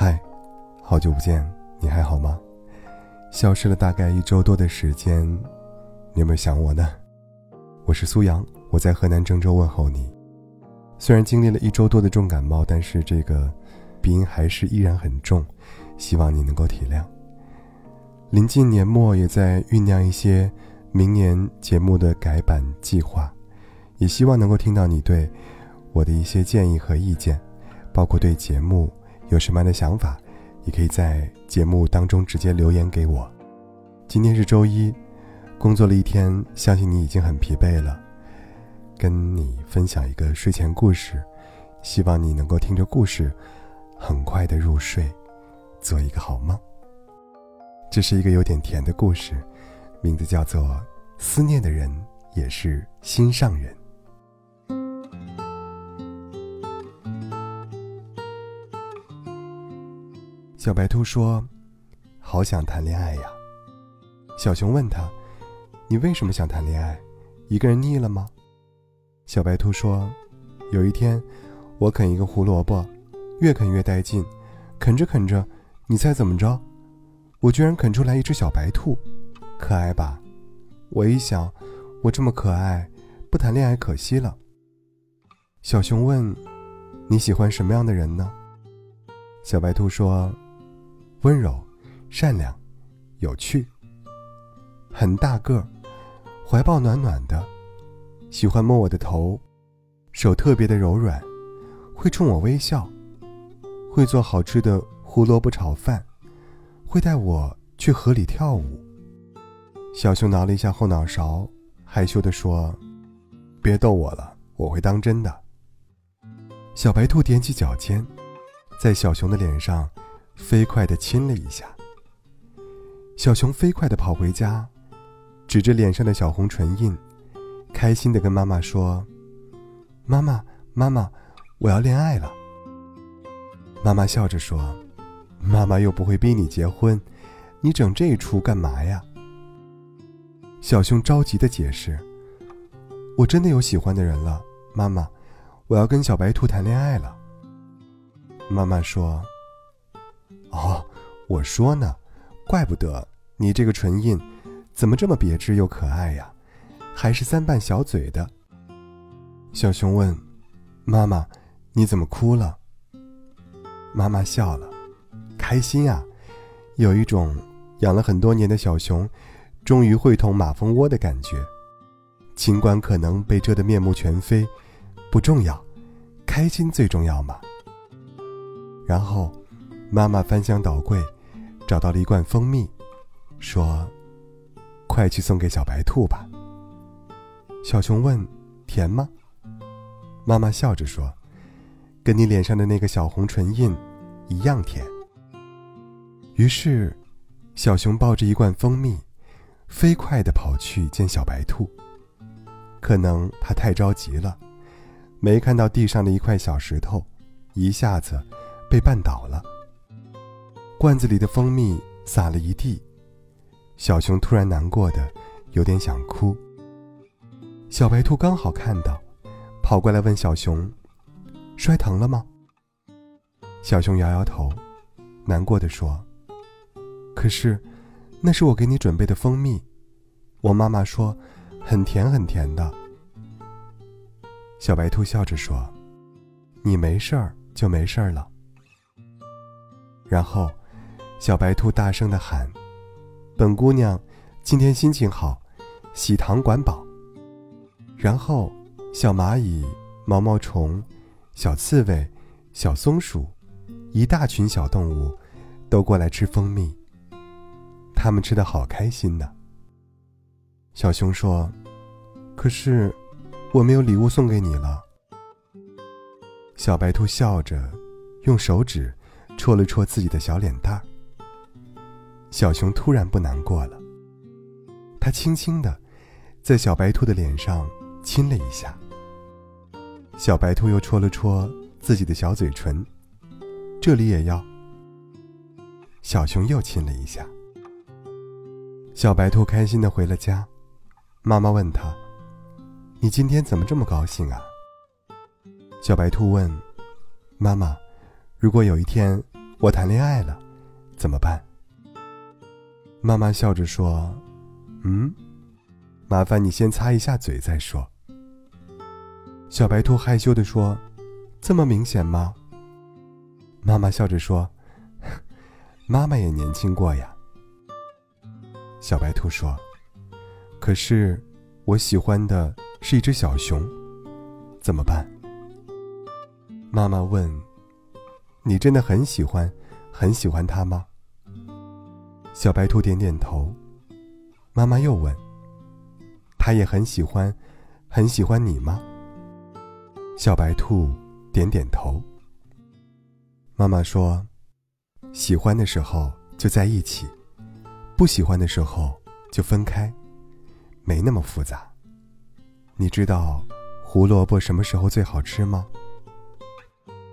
嗨，好久不见，你还好吗？消失了大概一周多的时间，你有没有想我呢？我是苏阳，我在河南郑州问候你。虽然经历了一周多的重感冒，但是这个鼻音还是依然很重，希望你能够体谅。临近年末，也在酝酿一些明年节目的改版计划，也希望能够听到你对我的一些建议和意见，包括对节目。有什么样的想法，也可以在节目当中直接留言给我。今天是周一，工作了一天，相信你已经很疲惫了。跟你分享一个睡前故事，希望你能够听着故事，很快的入睡，做一个好梦。这是一个有点甜的故事，名字叫做《思念的人也是心上人》。小白兔说：“好想谈恋爱呀。”小熊问他：“你为什么想谈恋爱？一个人腻了吗？”小白兔说：“有一天，我啃一个胡萝卜，越啃越带劲，啃着啃着，你猜怎么着？我居然啃出来一只小白兔，可爱吧？我一想，我这么可爱，不谈恋爱可惜了。”小熊问：“你喜欢什么样的人呢？”小白兔说。温柔、善良、有趣，很大个儿，怀抱暖暖的，喜欢摸我的头，手特别的柔软，会冲我微笑，会做好吃的胡萝卜炒饭，会带我去河里跳舞。小熊挠了一下后脑勺，害羞地说：“别逗我了，我会当真的。”小白兔踮起脚尖，在小熊的脸上。飞快地亲了一下。小熊飞快地跑回家，指着脸上的小红唇印，开心地跟妈妈说：“妈妈，妈妈，我要恋爱了。”妈妈笑着说：“妈妈又不会逼你结婚，你整这一出干嘛呀？”小熊着急地解释：“我真的有喜欢的人了，妈妈，我要跟小白兔谈恋爱了。”妈妈说。哦，我说呢，怪不得你这个唇印，怎么这么别致又可爱呀，还是三瓣小嘴的。小熊问：“妈妈，你怎么哭了？”妈妈笑了，开心啊，有一种养了很多年的小熊，终于会捅马蜂窝的感觉。尽管可能被蛰得面目全非，不重要，开心最重要嘛。然后。妈妈翻箱倒柜，找到了一罐蜂蜜，说：“快去送给小白兔吧。”小熊问：“甜吗？”妈妈笑着说：“跟你脸上的那个小红唇印一样甜。”于是，小熊抱着一罐蜂蜜，飞快地跑去见小白兔。可能他太着急了，没看到地上的一块小石头，一下子被绊倒了。罐子里的蜂蜜洒了一地，小熊突然难过的有点想哭。小白兔刚好看到，跑过来问小熊：“摔疼了吗？”小熊摇摇头，难过的说：“可是，那是我给你准备的蜂蜜，我妈妈说，很甜很甜的。”小白兔笑着说：“你没事儿就没事儿了。”然后。小白兔大声的喊：“本姑娘，今天心情好，喜糖管饱。”然后，小蚂蚁、毛毛虫、小刺猬、小松鼠，一大群小动物，都过来吃蜂蜜。他们吃的好开心呢。小熊说：“可是，我没有礼物送给你了。”小白兔笑着，用手指戳了戳自己的小脸蛋儿。小熊突然不难过了，它轻轻的在小白兔的脸上亲了一下。小白兔又戳了戳自己的小嘴唇，这里也要。小熊又亲了一下。小白兔开心的回了家，妈妈问他：“你今天怎么这么高兴啊？”小白兔问：“妈妈，如果有一天我谈恋爱了，怎么办？”妈妈笑着说：“嗯，麻烦你先擦一下嘴再说。”小白兔害羞的说：“这么明显吗？”妈妈笑着说：“ 妈妈也年轻过呀。”小白兔说：“可是我喜欢的是一只小熊，怎么办？”妈妈问：“你真的很喜欢，很喜欢它吗？”小白兔点点头。妈妈又问：“他也很喜欢，很喜欢你吗？”小白兔点点头。妈妈说：“喜欢的时候就在一起，不喜欢的时候就分开，没那么复杂。你知道胡萝卜什么时候最好吃吗？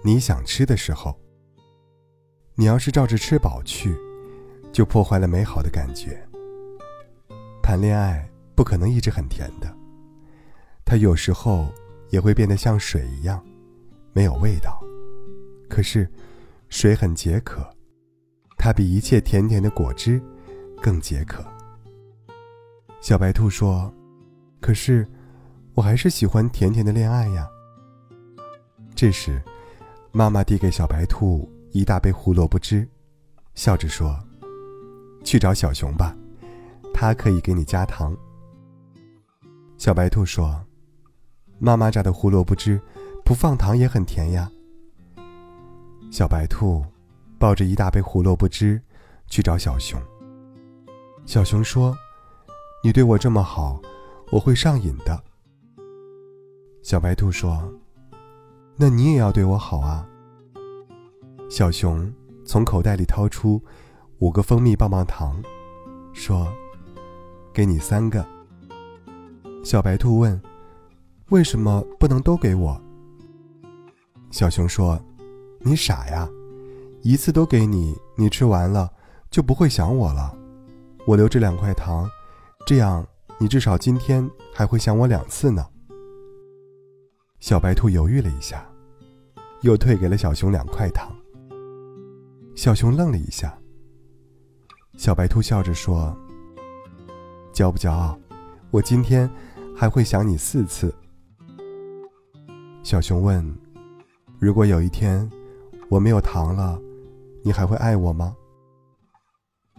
你想吃的时候。你要是照着吃饱去，就破坏了美好的感觉。谈恋爱不可能一直很甜的，它有时候。”也会变得像水一样，没有味道。可是，水很解渴，它比一切甜甜的果汁更解渴。小白兔说：“可是，我还是喜欢甜甜的恋爱呀。”这时，妈妈递给小白兔一大杯胡萝卜汁，笑着说：“去找小熊吧，它可以给你加糖。”小白兔说。妈妈榨的胡萝卜汁，不放糖也很甜呀。小白兔抱着一大杯胡萝卜汁去找小熊。小熊说：“你对我这么好，我会上瘾的。”小白兔说：“那你也要对我好啊。”小熊从口袋里掏出五个蜂蜜棒棒糖，说：“给你三个。”小白兔问。为什么不能都给我？小熊说：“你傻呀，一次都给你，你吃完了就不会想我了。我留这两块糖，这样你至少今天还会想我两次呢。”小白兔犹豫了一下，又退给了小熊两块糖。小熊愣了一下。小白兔笑着说：“骄不骄傲？我今天还会想你四次。”小熊问：“如果有一天我没有糖了，你还会爱我吗？”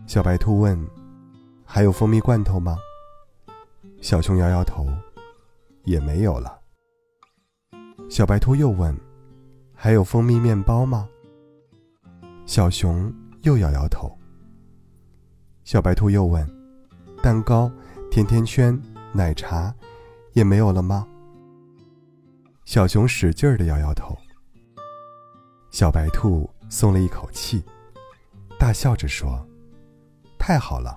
小白兔问：“还有蜂蜜罐头吗？”小熊摇摇头：“也没有了。”小白兔又问：“还有蜂蜜面包吗？”小熊又摇摇头。小白兔又问：“蛋糕、甜甜圈、奶茶，也没有了吗？”小熊使劲儿的摇摇头。小白兔松了一口气，大笑着说：“太好了，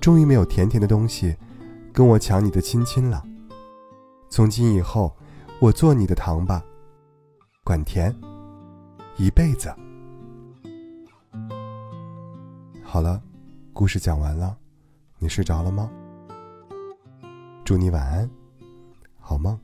终于没有甜甜的东西跟我抢你的亲亲了。从今以后，我做你的糖吧，管甜，一辈子。”好了，故事讲完了，你睡着了吗？祝你晚安，好梦。